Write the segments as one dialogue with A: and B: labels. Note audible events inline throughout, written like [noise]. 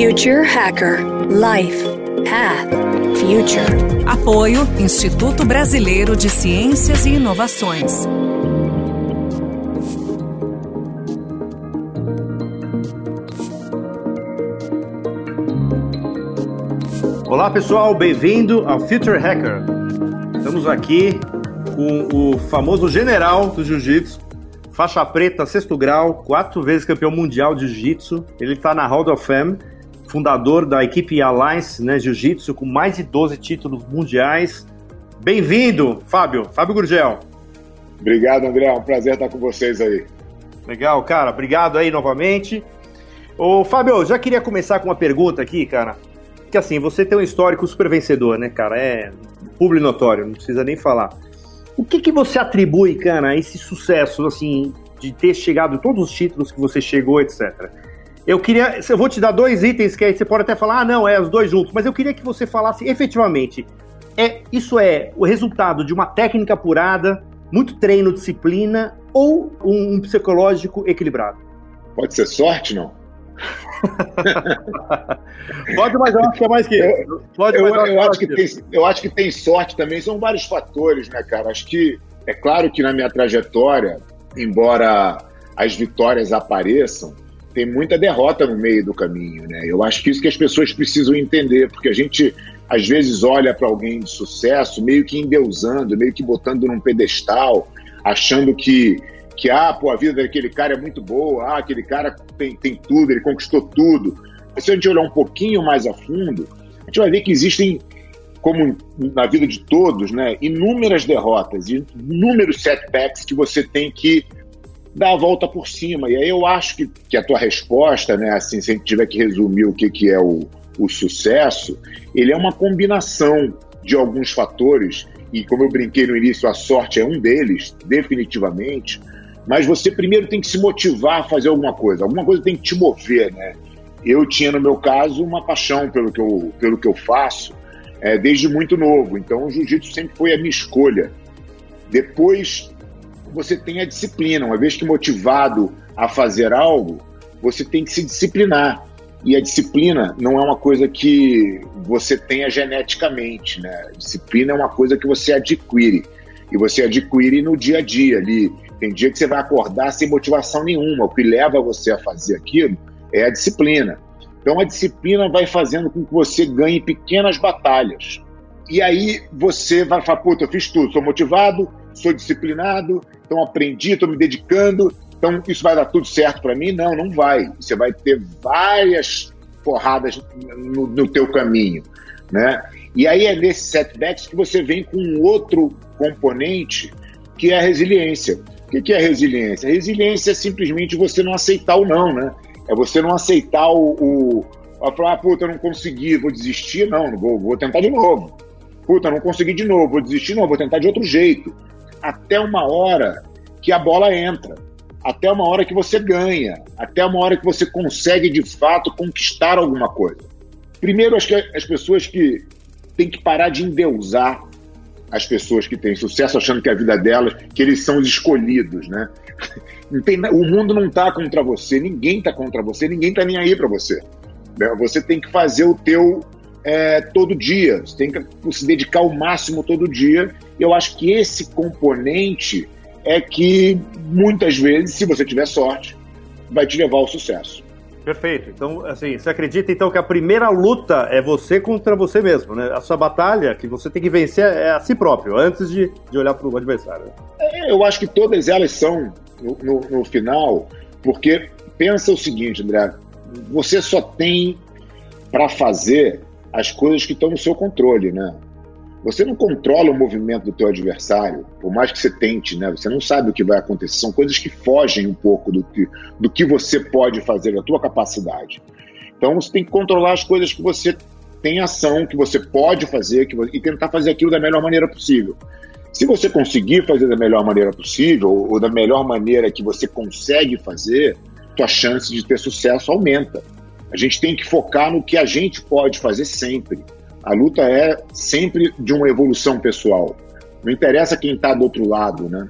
A: Future Hacker Life Path Future.
B: Apoio Instituto Brasileiro de Ciências e Inovações.
C: Olá pessoal, bem-vindo ao Future Hacker. Estamos aqui com o famoso general do Jiu-Jitsu, faixa preta, sexto grau, quatro vezes campeão mundial de Jiu-Jitsu. Ele está na Hall of Fame, fundador da equipe Alliance né, Jiu-Jitsu, com mais de 12 títulos mundiais. Bem-vindo, Fábio, Fábio Gurgel.
D: Obrigado, André, é um prazer estar com vocês aí.
C: Legal, cara, obrigado aí novamente. Ô, Fábio, já queria começar com uma pergunta aqui, cara. Que assim, você tem um histórico super vencedor, né, cara? É público notório, não precisa nem falar. O que, que você atribui, cara, a esse sucesso, assim, de ter chegado todos os títulos que você chegou, etc. Eu queria, eu vou te dar dois itens que aí você pode até falar, ah, não, é os dois juntos, mas eu queria que você falasse efetivamente, é, isso é o resultado de uma técnica apurada, muito treino, disciplina ou um, um psicológico equilibrado?
D: Pode ser sorte, não? [laughs]
C: Pode, mas eu acho que é mais que.
D: Pode, eu, eu, eu acho que tem, eu acho que tem sorte também. São vários fatores, né, cara? Acho que é claro que na minha trajetória, embora as vitórias apareçam, tem muita derrota no meio do caminho, né? Eu acho que isso que as pessoas precisam entender, porque a gente às vezes olha para alguém de sucesso meio que endeusando, meio que botando num pedestal, achando que que ah, pô, a vida daquele cara é muito boa, ah, aquele cara tem, tem tudo, ele conquistou tudo. Mas se a gente olhar um pouquinho mais a fundo, a gente vai ver que existem, como na vida de todos, né, inúmeras derrotas, inúmeros setbacks que você tem que dar a volta por cima. E aí eu acho que, que a tua resposta, né, assim, se a gente tiver que resumir o que, que é o, o sucesso, ele é uma combinação de alguns fatores, e como eu brinquei no início, a sorte é um deles, definitivamente, mas você primeiro tem que se motivar a fazer alguma coisa, alguma coisa tem que te mover, né? Eu tinha, no meu caso, uma paixão pelo que eu, pelo que eu faço é, desde muito novo, então o jiu-jitsu sempre foi a minha escolha. Depois, você tem a disciplina, uma vez que motivado a fazer algo, você tem que se disciplinar. E a disciplina não é uma coisa que você tenha geneticamente, né? Disciplina é uma coisa que você adquire. E você adquire no dia a dia ali, tem dia que você vai acordar sem motivação nenhuma. O que leva você a fazer aquilo é a disciplina. Então a disciplina vai fazendo com que você ganhe pequenas batalhas. E aí você vai falar, puta, eu fiz tudo, sou motivado, sou disciplinado, então aprendi, estou me dedicando, então isso vai dar tudo certo para mim? Não, não vai. Você vai ter várias porradas no, no teu caminho, né? E aí é nesses setbacks que você vem com um outro componente que é a resiliência. O que é resiliência? Resiliência é simplesmente você não aceitar o não, né? É você não aceitar o. o a falar, ah, puta, eu não consegui, vou desistir. Não, vou, vou tentar de novo. Puta, não consegui de novo, vou desistir, não, vou tentar de outro jeito. Até uma hora que a bola entra. Até uma hora que você ganha. Até uma hora que você consegue, de fato, conquistar alguma coisa. Primeiro, acho que as pessoas que têm que parar de endeusar as pessoas que têm sucesso achando que a vida delas, que eles são os escolhidos, né? [laughs] O mundo não está contra você, ninguém está contra você, ninguém está nem aí para você. Né? Você tem que fazer o teu é, todo dia, você tem que se dedicar ao máximo todo dia. Eu acho que esse componente é que muitas vezes, se você tiver sorte, vai te levar ao sucesso.
C: Perfeito. Então, assim, você acredita então que a primeira luta é você contra você mesmo, né? A sua batalha que você tem que vencer é a si próprio, antes de, de olhar para o adversário.
D: É, eu acho que todas elas são, no, no, no final, porque pensa o seguinte, André, você só tem para fazer as coisas que estão no seu controle, né? Você não controla o movimento do teu adversário, por mais que você tente, né? Você não sabe o que vai acontecer. São coisas que fogem um pouco do que, do que você pode fazer, da tua capacidade. Então você tem que controlar as coisas que você tem ação, que você pode fazer que, e tentar fazer aquilo da melhor maneira possível. Se você conseguir fazer da melhor maneira possível, ou da melhor maneira que você consegue fazer, tua chance de ter sucesso aumenta. A gente tem que focar no que a gente pode fazer sempre. A luta é sempre de uma evolução pessoal. Não interessa quem está do outro lado, né?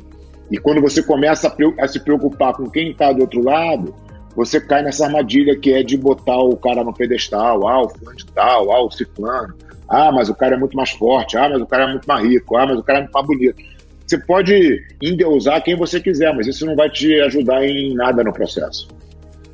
D: E quando você começa a, se preocupar com quem está do outro lado, você cai nessa armadilha que é de botar o cara no pedestal, ah, o fulano de tal, ah, o ciclano, ah, mas o cara é muito mais forte, ah, mas o cara é muito mais rico, ah, mas o cara é muito mais bonito. Você pode endeusar quem você quiser, mas isso não vai te ajudar em nada no processo.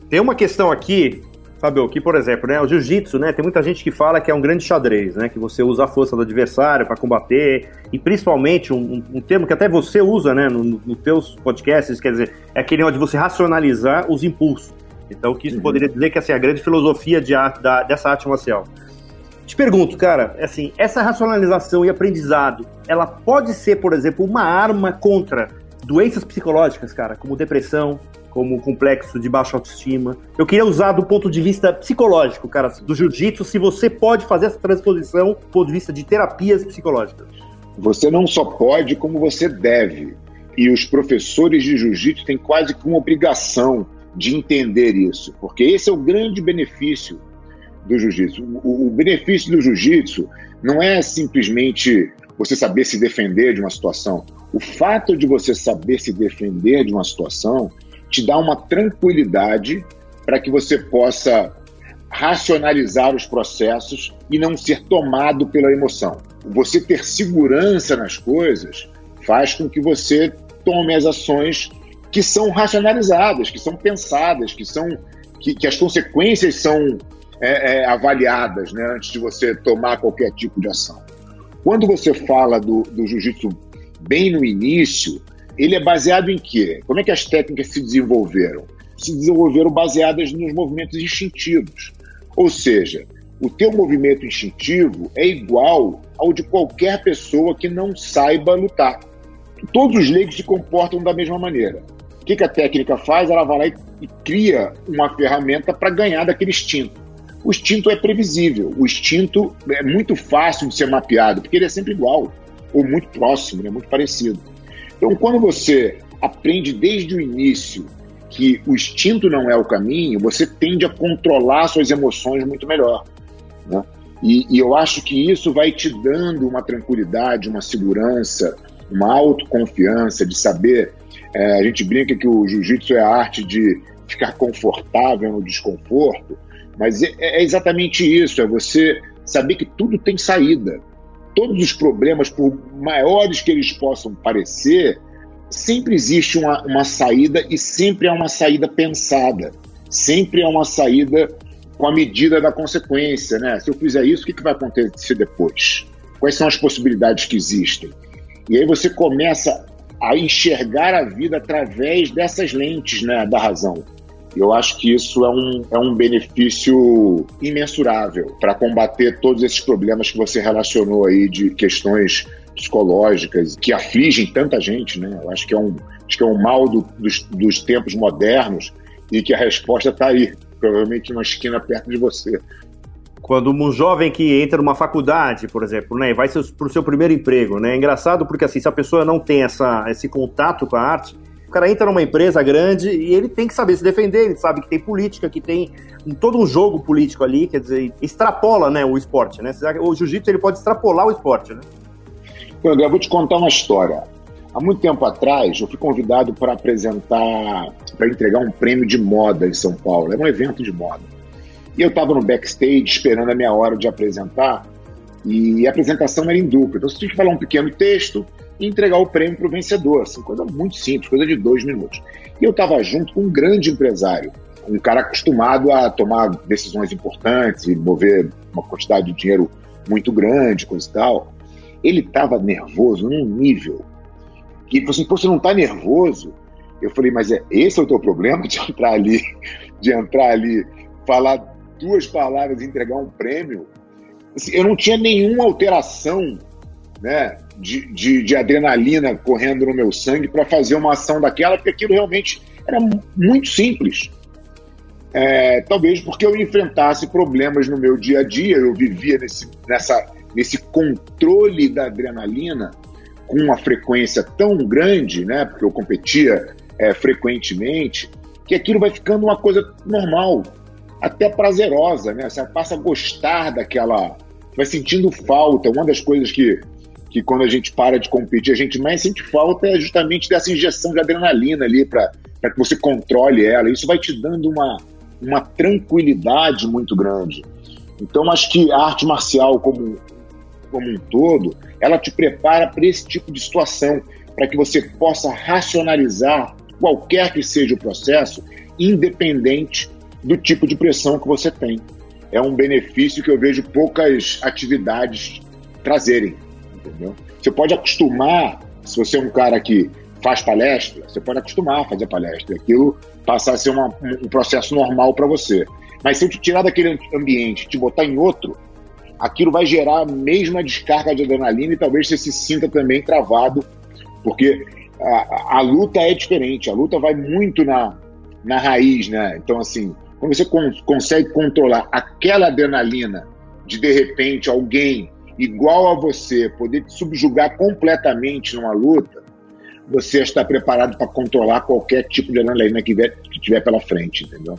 C: Tem uma questão aqui Fabio, que, por exemplo, né, o jiu-jitsu, né, tem muita gente que fala que é um grande xadrez, né, que você usa a força do adversário para combater, e principalmente um, um, termo que até você usa, né, nos no teus podcasts, quer dizer, é aquele onde você racionalizar os impulsos. Então, que isso uhum. poderia dizer que assim, a grande filosofia de arte, da, dessa arte marcial. Te pergunto, cara, assim, essa racionalização e aprendizado, ela pode ser, por exemplo, uma arma contra doenças psicológicas, cara, como depressão, como complexo de baixa autoestima. Eu queria usar do ponto de vista psicológico, cara, do jiu-jitsu, se você pode fazer essa transposição do ponto de vista de terapias psicológicas.
D: Você não só pode, como você deve. E os professores de jiu-jitsu têm quase que uma obrigação de entender isso, porque esse é o grande benefício do jiu-jitsu. O, o benefício do jiu-jitsu não é simplesmente você saber se defender de uma situação. O fato de você saber se defender de uma situação te dá uma tranquilidade para que você possa racionalizar os processos e não ser tomado pela emoção. Você ter segurança nas coisas faz com que você tome as ações que são racionalizadas, que são pensadas, que são que, que as consequências são é, é, avaliadas né, antes de você tomar qualquer tipo de ação. Quando você fala do, do jiu-jitsu bem no início, ele é baseado em quê? Como é que as técnicas se desenvolveram? Se desenvolveram baseadas nos movimentos instintivos. Ou seja, o teu movimento instintivo é igual ao de qualquer pessoa que não saiba lutar. Todos os leigos se comportam da mesma maneira. O que, a técnica faz? Ela vai lá e cria uma ferramenta para ganhar daquele instinto. O instinto é previsível, o instinto é muito fácil de ser mapeado, porque ele é sempre igual, ou muito próximo, né, muito parecido. Então, quando você aprende desde o início que o instinto não é o caminho, você tende a controlar suas emoções muito melhor. Né? E, e, eu acho que isso vai te dando uma tranquilidade, uma segurança, uma autoconfiança de saber. É, a gente brinca que o jiu-jitsu é a arte de ficar confortável no desconforto, mas é, é exatamente isso: é você saber que tudo tem saída todos os problemas, por maiores que eles possam parecer, sempre existe uma, uma saída e sempre é uma saída pensada. Sempre é uma saída com a medida da consequência, né? Se eu fizer isso, o que, que vai acontecer depois? Quais são as possibilidades que existem? E aí você começa a enxergar a vida através dessas lentes né, da razão. Eu acho que isso é um, é um benefício imensurável para combater todos esses problemas que você relacionou aí de questões psicológicas que afligem tanta gente, né? Eu acho que é um, acho que é um mal do, dos, dos tempos modernos e que a resposta está aí, provavelmente numa esquina perto de você.
C: Quando um jovem que entra numa faculdade, por exemplo, né, vai para o seu primeiro emprego, né, é engraçado porque assim, se a pessoa não tem essa, esse contato com a arte, cara entra numa empresa grande e ele tem que saber se defender, ele sabe que tem política, que tem todo um jogo político ali, quer dizer, extrapola, né, o esporte, né? O jiu-jitsu ele pode extrapolar o esporte, né?
D: André, eu vou te contar uma história. Há muito tempo atrás, eu fui convidado para apresentar, para entregar um prêmio de moda em São Paulo. Era um evento de moda. E eu estava no backstage esperando a minha hora de apresentar, e a apresentação era em dupla. Então você tinha que falar um pequeno texto, e entregar o prêmio para o vencedor. Assim, coisa muito simples, coisa de dois minutos. E eu estava junto com um grande empresário, um cara acostumado a tomar decisões importantes e mover uma quantidade de dinheiro muito grande, coisa e tal. Ele estava nervoso num nível que ele falou assim: Pô, você não está nervoso? Eu falei, mas é esse é o teu problema de [laughs] entrar ali, de entrar ali, falar duas palavras e entregar um prêmio? Assim, eu não tinha nenhuma alteração né, de, de, de adrenalina correndo no meu sangue para fazer uma ação daquela, porque aquilo realmente era muito simples. É, talvez porque eu enfrentasse problemas no meu dia a dia, eu vivia nesse, nessa, nesse controle da adrenalina com uma frequência tão grande, né, porque eu competia é, frequentemente, que aquilo vai ficando uma coisa normal, até prazerosa, né? Você passa a gostar daquela, vai sentindo falta. Uma das coisas que que quando a gente para de competir, a gente mais sente falta é justamente dessa injeção de adrenalina ali para que você controle ela. Isso vai te dando uma, uma tranquilidade muito grande. Então, acho que a arte marcial como, como um todo, ela te prepara para esse tipo de situação, para que você possa racionalizar qualquer que seja o processo, independente do tipo de pressão que você tem. É um benefício que eu vejo poucas atividades trazerem, entendeu? Você pode acostumar, se você é um cara que faz palestra, você pode acostumar a fazer palestra, aquilo passar a ser uma, um processo normal para você. Mas se eu te tirar daquele ambiente, te botar em outro, aquilo vai gerar a mesma descarga de adrenalina e talvez você se sinta também travado, porque a, a luta é diferente, a luta vai muito na, na raiz, né? Então, assim, quando você con consegue controlar aquela adrenalina de de repente alguém igual a você poder te subjugar completamente numa luta, você está preparado para controlar qualquer tipo de adrenalina que tiver, que tiver pela frente, entendeu?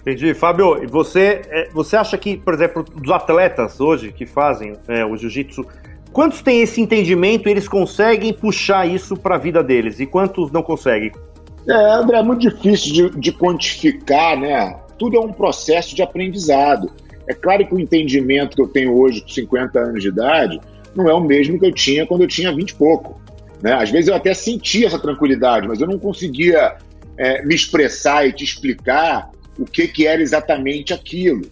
C: Entendi. Fábio, você, é, você acha que, por exemplo, dos atletas hoje que fazem é, o jiu-jitsu, quantos têm esse entendimento e eles conseguem puxar isso para a vida deles e quantos não conseguem?
D: É, André, é muito difícil de, de quantificar, né? Tudo é um processo de aprendizado. É claro que o entendimento que eu tenho hoje, com 50 anos de idade, não é o mesmo que eu tinha quando eu tinha 20 e pouco. Né? Às vezes eu até sentia essa tranquilidade, mas eu não conseguia é, me expressar e te explicar o que, que era exatamente aquilo.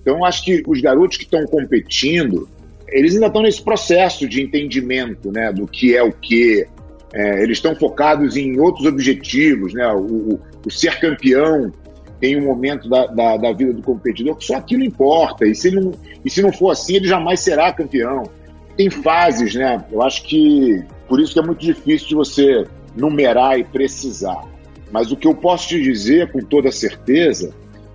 D: Então, acho que os garotos que estão competindo, eles ainda estão nesse processo de entendimento né, do que é o que. É, eles estão focados em outros objetivos, né? O, o, o ser campeão tem um momento da, da, da, vida do competidor que só aquilo importa. E se, não, e se não for assim, ele jamais será campeão. Tem fases, né? Eu acho que por isso que é muito difícil de você numerar e precisar. Mas o que eu posso te dizer com toda certeza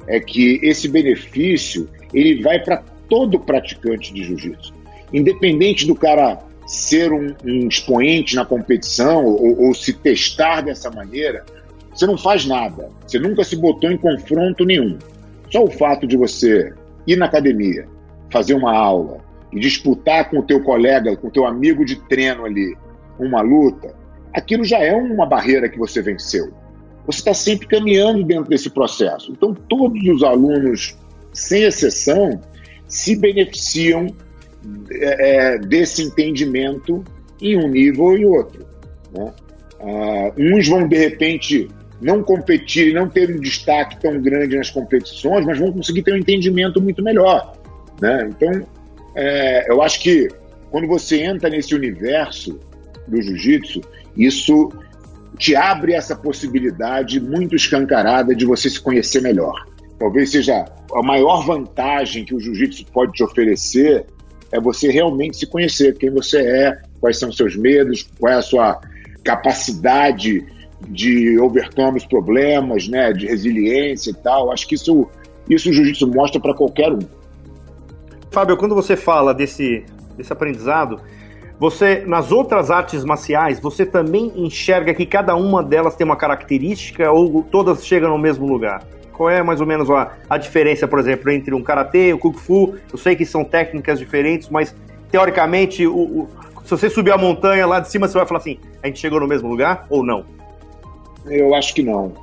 D: é que esse benefício ele vai para todo praticante de jiu-jitsu. Independente do cara ser um, um expoente na competição ou, ou se testar dessa maneira, você não faz nada, você nunca se botou em confronto nenhum. Só o fato de você ir na academia, fazer uma aula e disputar com o teu colega, com o teu amigo de treino ali, uma luta, aquilo já é uma barreira que você venceu. Você está sempre caminhando dentro desse processo. Então, todos os alunos, sem exceção, se beneficiam é, é desse entendimento em um nível ou em outro. Né? Uh, uns vão, de repente, não competir não ter um destaque tão grande nas competições, mas vão conseguir ter um entendimento muito melhor. Né? Então, é, eu acho que quando você entra nesse universo do jiu-jitsu, isso te abre essa possibilidade muito escancarada de você se conhecer melhor. Talvez seja a maior vantagem que o jiu-jitsu pode te oferecer é você realmente se conhecer, quem você é, quais são os seus medos, qual é a sua capacidade de overcome os problemas, né, de resiliência e tal. Acho que isso, isso o jiu-jitsu mostra para qualquer um.
C: Fábio, quando você fala desse, desse aprendizado, você nas outras artes marciais, você também enxerga que cada uma delas tem uma característica ou todas chegam no mesmo lugar? Qual é mais ou menos a, a diferença, por exemplo, entre um karatê e o kung fu? Eu sei que são técnicas diferentes, mas teoricamente, o, o, se você subir a montanha lá de cima, você vai falar assim: a gente chegou no mesmo lugar ou não?
D: Eu acho que não.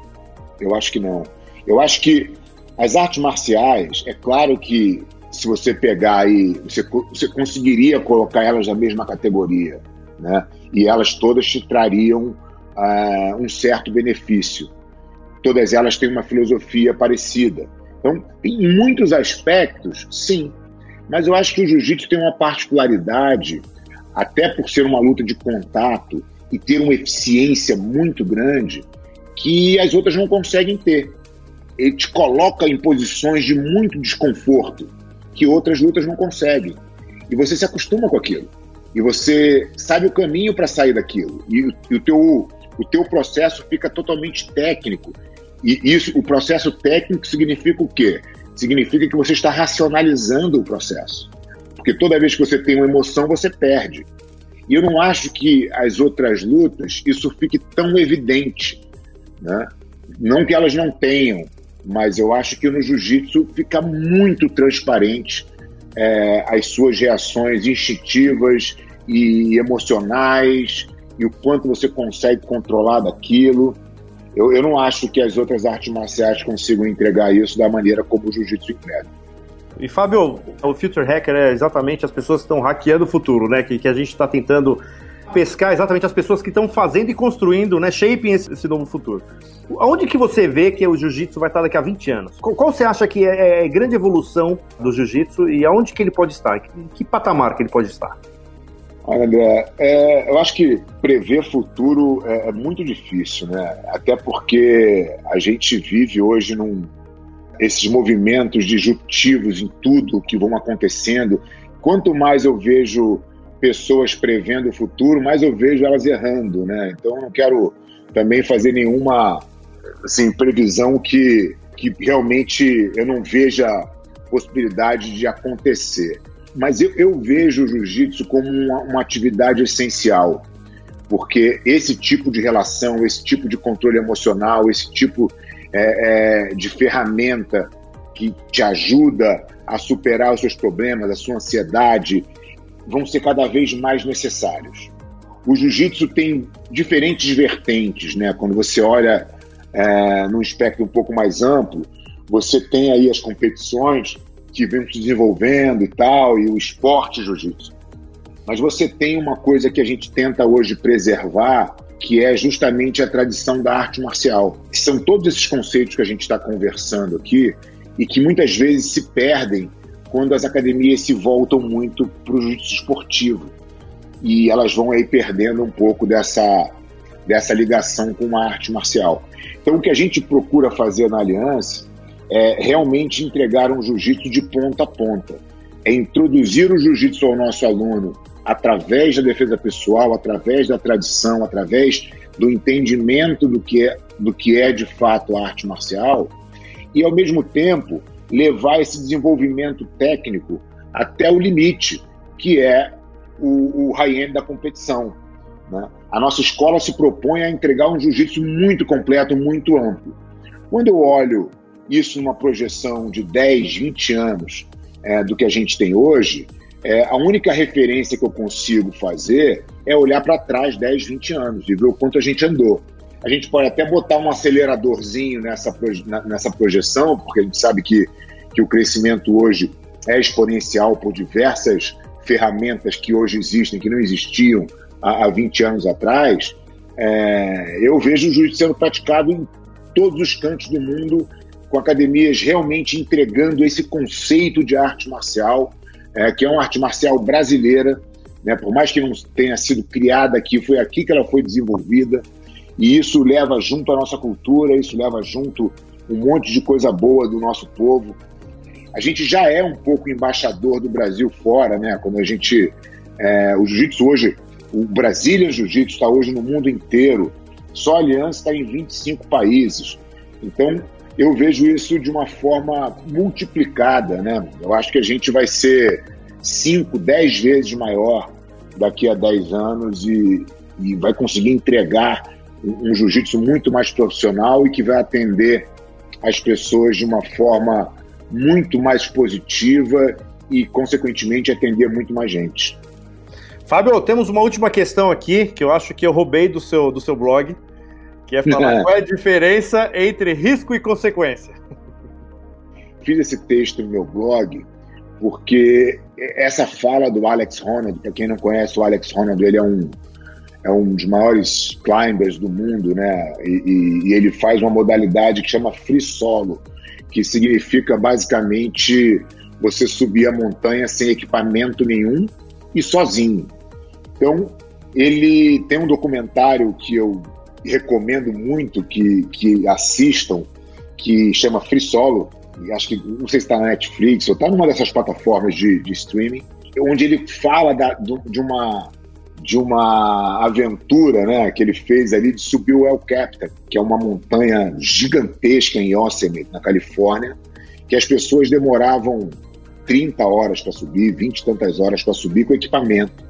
D: Eu acho que não. Eu acho que as artes marciais, é claro que se você pegar aí, você, você conseguiria colocar elas na mesma categoria, né? E elas todas te trariam uh, um certo benefício. Todas elas têm uma filosofia parecida. Então, em muitos aspectos, sim. Mas eu acho que o jiu-jitsu tem uma particularidade, até por ser uma luta de contato, e ter uma eficiência muito grande que as outras não conseguem ter. Ele te coloca em posições de muito desconforto que outras lutas não conseguem. E você se acostuma com aquilo. E você sabe o caminho para sair daquilo. E, e, o, teu, o teu processo fica totalmente técnico. E isso, o processo técnico significa o quê? Significa que você está racionalizando o processo. Porque toda vez que você tem uma emoção, você perde. E eu não acho que as outras lutas isso fique tão evidente. Né? Não que elas não tenham, mas eu acho que no jiu-jitsu fica muito transparente é, as suas reações instintivas e emocionais e o quanto você consegue controlar daquilo. Eu, eu não acho que as outras artes marciais consigam entregar isso da maneira como o jiu-jitsu entrega.
C: E Fábio, o Future Hacker é exatamente as pessoas que estão hackeando o futuro, né? Que, que a gente está tentando pescar exatamente as pessoas que estão fazendo e construindo, né, shaping esse, esse, novo futuro. Aonde que você vê que o jiu-jitsu vai estar daqui a 20 anos? Qual, qual você acha que é, é grande evolução do jiu-jitsu e aonde que ele pode estar? Em que patamar que ele pode estar?
D: Olha, André, é, eu acho que prever futuro é, é, muito difícil, né? Até porque a gente vive hoje num esses movimentos disruptivos em tudo que vão acontecendo. Quanto mais eu vejo pessoas prevendo o futuro, mais eu vejo elas errando, né? Então eu não quero também fazer nenhuma assim, previsão que, que realmente eu não veja possibilidade de acontecer. Mas eu, eu vejo o jiu-jitsu como uma, uma atividade essencial, porque esse tipo de relação, esse tipo de controle emocional, esse tipo é, é, de ferramenta que te ajuda a superar os seus problemas, a sua ansiedade, vão ser cada vez mais necessários. O jiu-jitsu tem diferentes vertentes, né? Quando você olha é, num espectro um pouco mais amplo, você tem aí as competições que vêm se desenvolvendo e tal, e o esporte jiu-jitsu. Mas você tem uma coisa que a gente tenta hoje preservar, que é justamente a tradição da arte marcial. São todos esses conceitos que a gente está conversando aqui e que muitas vezes se perdem quando as academias se voltam muito para o jiu-jitsu esportivo e elas vão aí perdendo um pouco dessa, dessa ligação com a arte marcial. Então, o que a gente procura fazer na Aliança é realmente entregar um jiu-jitsu de ponta a ponta, é introduzir o jiu-jitsu ao nosso aluno através da defesa pessoal, através da tradição, através do entendimento do que é, do que é de fato a arte marcial, e ao mesmo tempo levar esse desenvolvimento técnico até o limite, que é o, o high-end da competição. Né? A nossa escola se propõe a entregar um jiu-jitsu muito completo, muito amplo. Quando eu olho isso numa projeção de 10, 20 anos é, do que a gente tem hoje, é, a única referência que eu consigo fazer é olhar para trás 10, 20 anos e ver o quanto a gente andou. A gente pode até botar um aceleradorzinho nessa, nessa projeção, porque a gente sabe que, que o crescimento hoje é exponencial por diversas ferramentas que hoje existem, que não existiam há, há 20 anos atrás. É, eu vejo o jiu sendo praticado em todos os cantos do mundo, com academias realmente entregando esse conceito de arte marcial, é, que é uma arte marcial brasileira, né, por mais que não tenha sido criada aqui, foi aqui que ela foi desenvolvida. E isso leva junto a nossa cultura, isso leva junto um monte de coisa boa do nosso povo. A gente já é um pouco embaixador do Brasil fora, né? Quando a gente. É, o jiu-jitsu hoje, o Brasília Jiu-Jitsu está hoje no mundo inteiro. Só a Aliança está em 25 países. Então, eu vejo isso de uma forma multiplicada, né? Eu acho que a gente vai ser 5, 10 vezes maior daqui a 10 anos e, e vai conseguir entregar um jiu-jitsu muito mais profissional e que vai atender as pessoas de uma forma muito mais positiva e, consequentemente, atender muito mais gente.
C: Fábio, temos uma última questão aqui que eu acho que eu roubei do seu, do seu blog, que é falar qual é a diferença entre risco e consequência.
D: Fiz esse texto no meu blog porque essa fala do Alex Honnold, para quem não conhece o Alex Honnold, ele é um é um dos maiores climbers do mundo, né? E, e, e, ele faz uma modalidade que chama free solo, que significa basicamente você subir a montanha sem equipamento nenhum e sozinho. Então, ele tem um documentário que eu recomendo muito que, que assistam, que chama Free Solo. Acho que não sei se está na Netflix ou está numa dessas plataformas de, de streaming, onde ele fala da, de uma de uma aventura né, que ele fez ali de subir o El Capitan, que é uma montanha gigantesca em Yosemite, na Califórnia, que as pessoas demoravam 30 horas para subir, 20 e tantas horas para subir com equipamento.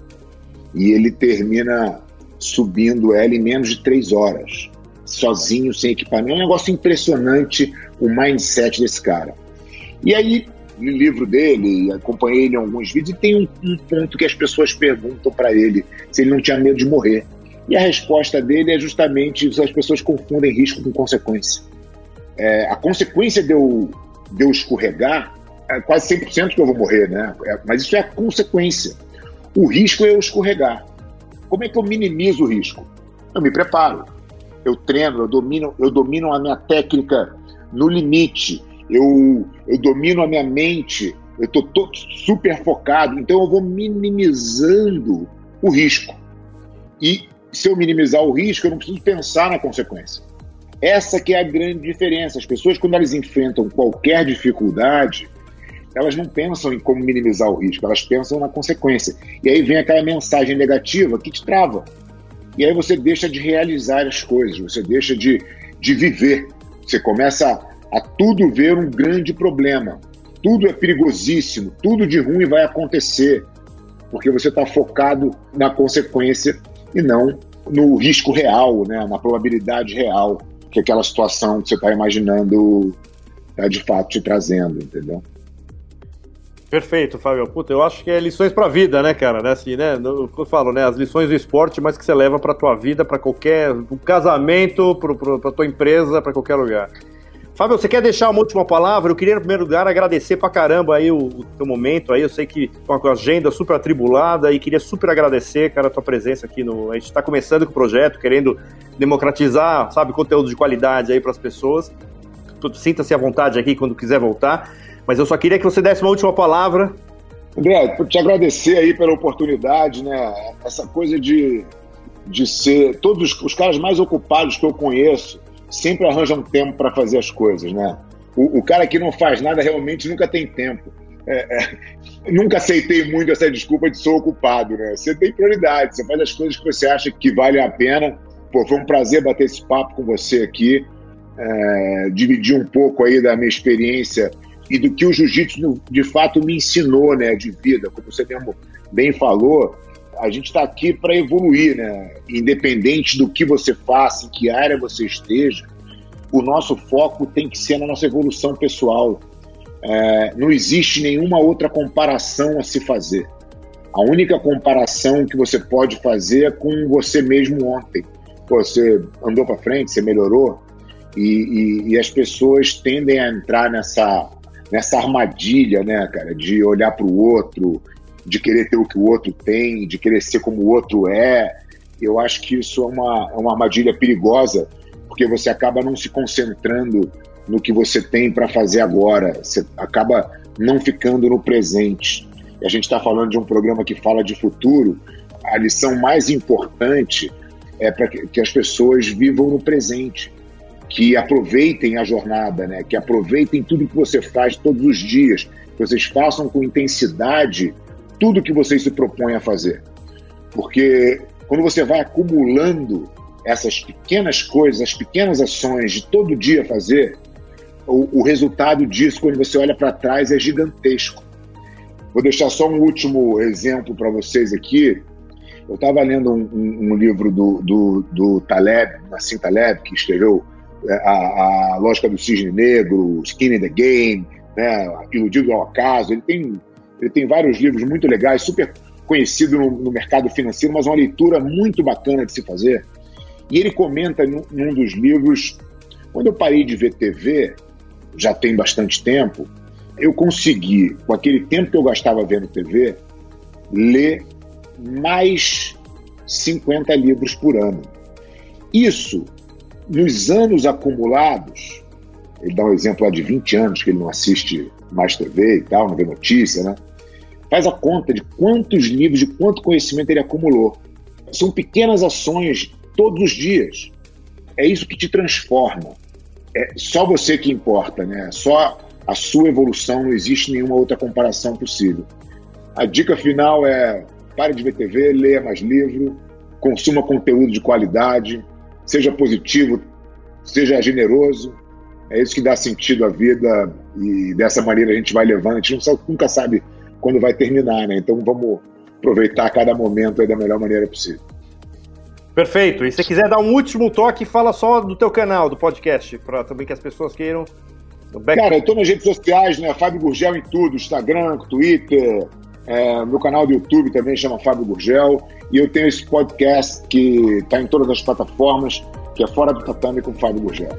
D: E ele termina subindo ela em menos de 3 horas, sozinho, sem equipamento. É um negócio impressionante o mindset desse cara. E aí li livro dele, acompanhei ele em alguns vídeos, e tem um, um ponto que as pessoas perguntam para ele se ele não tinha medo de morrer. E a resposta dele é justamente as pessoas confundem risco com consequência. É, a consequência de eu, de eu escorregar é quase 100% que eu vou morrer, né? É, mas isso é a consequência. O risco é eu escorregar. Como é que eu minimizo o risco? Eu me preparo, eu treino, eu domino, eu domino a minha técnica no limite, eu, eu domino a minha mente, eu estou super focado, então eu vou minimizando o risco. E se eu minimizar o risco, eu não preciso pensar na consequência. Essa que é a grande diferença. As pessoas, quando elas enfrentam qualquer dificuldade, elas não pensam em como minimizar o risco, elas pensam na consequência. E aí vem aquela mensagem negativa que te trava. E aí você deixa de realizar as coisas, você deixa de, de viver. Você começa a, a tudo ver um grande problema. Tudo é perigosíssimo, tudo de ruim vai acontecer, porque você está focado na consequência e não no risco real, né, na probabilidade real que aquela situação que você está imaginando está de fato te trazendo, entendeu?
C: Perfeito, Fábio. Puta, eu acho que é lições pra vida, né, cara? Né, assim, né? Eu falo, né? As lições do esporte, mas que você leva pra tua vida, pra qualquer. um casamento, pro, pro, pra tua empresa, pra qualquer lugar. Fábio, você quer deixar uma última palavra? Eu queria, em primeiro lugar, agradecer pra caramba aí o, o teu momento aí. Eu sei que com a agenda super atribulada e queria super agradecer, cara, a tua presença aqui no. A gente tá começando com o projeto, querendo democratizar, sabe, conteúdo de qualidade aí para as pessoas. Sinta-se à vontade aqui quando quiser voltar. Mas eu só queria que você desse uma última palavra.
D: André, te agradecer aí pela oportunidade, né? Essa coisa de, de ser. Todos os caras mais ocupados que eu conheço sempre arranjam tempo para fazer as coisas, né? O, o, cara que não faz nada realmente nunca tem tempo. É, é, [laughs] nunca aceitei muito essa desculpa de sou ocupado, né? Você tem prioridade, você faz as coisas que você acha que valem a pena. Pô, foi um prazer bater esse papo com você aqui, é, dividir um pouco aí da minha experiência e do que o jiu-jitsu de fato me ensinou, né, de vida, como você mesmo bem falou, a gente está aqui para evoluir, né? Independente do que você faça, em que área você esteja, o nosso foco tem que ser na nossa evolução pessoal. É, não existe nenhuma outra comparação a se fazer. A única comparação que você pode fazer é com você mesmo ontem. Você andou para frente, você melhorou, e, e, e, as pessoas tendem a entrar nessa nessa armadilha, né, cara, de olhar para o outro, de querer ter o que o outro tem, de querer ser como o outro é. Eu acho que isso é uma, é uma armadilha perigosa, porque você acaba não se concentrando no que você tem para fazer agora, você acaba não ficando no presente. E a gente está falando de um programa que fala de futuro, a lição mais importante é para que as pessoas vivam no presente que aproveitem a jornada, né? que aproveitem tudo que você faz todos os dias, que vocês façam com intensidade tudo que vocês se propõem a fazer. Porque quando você vai acumulando essas pequenas coisas, as pequenas ações de todo dia fazer, o, o resultado disso, quando você olha para trás, é gigantesco. Vou deixar só um último exemplo para vocês aqui. Eu estava lendo um, um, um, livro do, do, do Taleb, Nassim Taleb, que escreveu a, a lógica do cisne negro, Skin in the Game, né, Iludido ao Acaso. Ele tem, ele tem vários livros muito legais, super conhecido no, no, mercado financeiro, mas uma leitura muito bacana de se fazer. E ele comenta num, num dos livros, quando eu parei de ver TV, já tem bastante tempo, eu consegui, com aquele tempo que eu gastava vendo TV, ler mais 50 livros por ano. Isso nos anos acumulados, ele dá um exemplo lá de 20 anos que ele não assiste mais TV e tal, não vê notícia, né? Faz a conta de quantos livros, de quanto conhecimento ele acumulou. São pequenas ações todos os dias. É isso que te transforma. É só você que importa, né? Só a sua evolução, não existe nenhuma outra comparação possível. A dica final é pare de ver TV, leia mais livro, consuma conteúdo de qualidade, seja positivo, seja generoso. É isso que dá sentido à vida e dessa maneira a gente vai levando. A gente sabe, nunca sabe quando vai terminar, né? Então vamos aproveitar cada momento da melhor maneira possível.
C: Perfeito. E se quiser dar um último toque, fala só do teu canal, do podcast, para também que as pessoas queiram.
D: Cara, eu tô nas redes sociais, né? Fábio Gurgel em tudo, Instagram, Twitter, É, meu canal do YouTube também chama Fábio Gurgel. E eu tenho esse podcast que está em todas as plataformas, que é Fora do Tatame com Fábio Gurgel.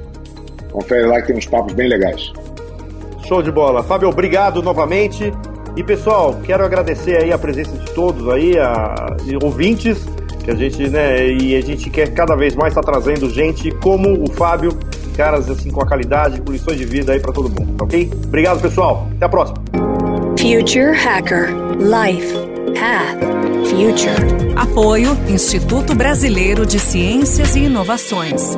D: Confere lá que tem uns papos bem legais.
C: Show de bola. Fábio, obrigado novamente. E pessoal, quero agradecer aí a presença de todos aí, a, ouvintes, que a gente, né, e a gente quer cada vez mais estar tá trazendo gente como o Fábio, caras assim com a qualidade, com lições de vida aí para todo mundo, ok? Obrigado, pessoal. Até a próxima.
A: Future Hacker Life Path Future.
B: Apoio Instituto Brasileiro de Ciências e Inovações.